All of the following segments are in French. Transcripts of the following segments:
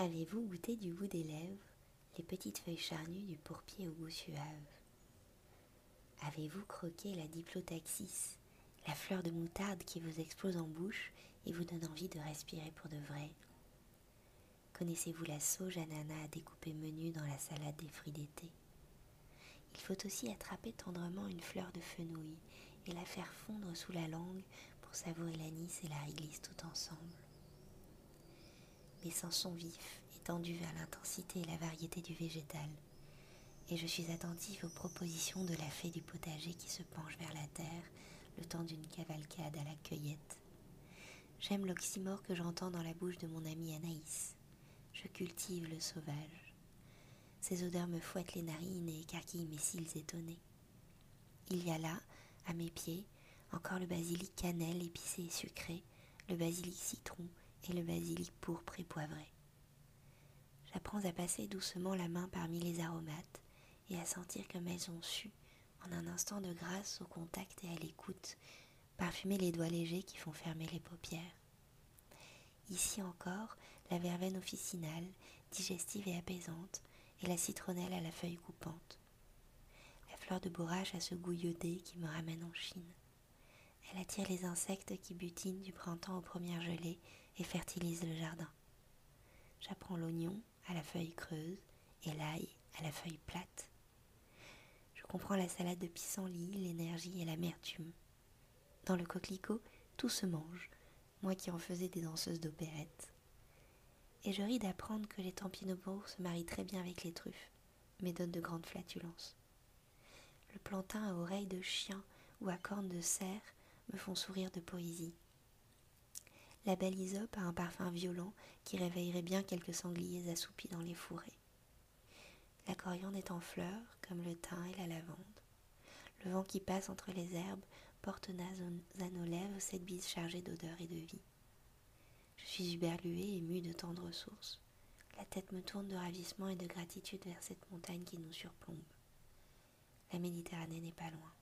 Avez-vous goûté du bout des lèvres les petites feuilles charnues du pourpier au goût suave? Avez-vous croqué la diplotaxis, la fleur de moutarde qui vous explose en bouche et vous donne envie de respirer pour de vrai? Connaissez-vous la sauge ananas à découper menu dans la salade des fruits d'été? Il faut aussi attraper tendrement une fleur de fenouil et la faire fondre sous la langue pour savourer l'anis et la réglisse tout ensemble. Mes sens sont vifs et tendus vers l'intensité et la variété du végétal, et je suis attentive aux propositions de la fée du potager qui se penche vers la terre le temps d'une cavalcade à la cueillette. J'aime l'oxymore que j'entends dans la bouche de mon amie Anaïs. Je cultive le sauvage. Ces odeurs me fouettent les narines et écarquillent mes cils étonnés. Il y a là, à mes pieds, encore le basilic cannelle épicé et sucré, le basilic citron et le basilic pourpre et poivré. J'apprends à passer doucement la main parmi les aromates et à sentir comme elles ont su, en un instant de grâce au contact et à l'écoute, parfumer les doigts légers qui font fermer les paupières. Ici encore, la verveine officinale, digestive et apaisante, et la citronnelle à la feuille coupante. La fleur de bourrache a ce goût iodé qui me ramène en Chine. Elle attire les insectes qui butinent du printemps aux premières gelées et fertilise le jardin. J'apprends l'oignon à la feuille creuse et l'ail à la feuille plate. Je comprends la salade de pissenlit, l'énergie et l'amertume. Dans le coquelicot, tout se mange, moi qui en faisais des danseuses d'opérette. Et je ris d'apprendre que les tampinobos se marient très bien avec les truffes, mais donnent de grandes flatulences. Le plantain à oreilles de chien ou à cornes de cerf me font sourire de poésie. La belle Isope a un parfum violent qui réveillerait bien quelques sangliers assoupis dans les fourrés. La coriandre est en fleurs, comme le thym et la lavande. Le vent qui passe entre les herbes porte à nos lèvres cette bise chargée d'odeur et de vie. Je suis uberluée, émue de tendres sources. La tête me tourne de ravissement et de gratitude vers cette montagne qui nous surplombe. La Méditerranée n'est pas loin.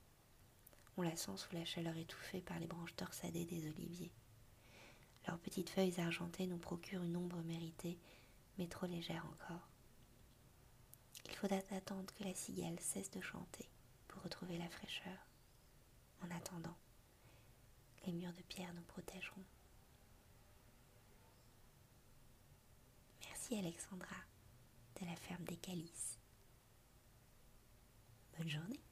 On la sent sous la chaleur étouffée par les branches torsadées des oliviers. Leurs petites feuilles argentées nous procurent une ombre méritée, mais trop légère encore. Il faudra attendre que la cigale cesse de chanter pour retrouver la fraîcheur. En attendant, les murs de pierre nous protégeront. Merci Alexandra de la ferme des Calices. Bonne journée.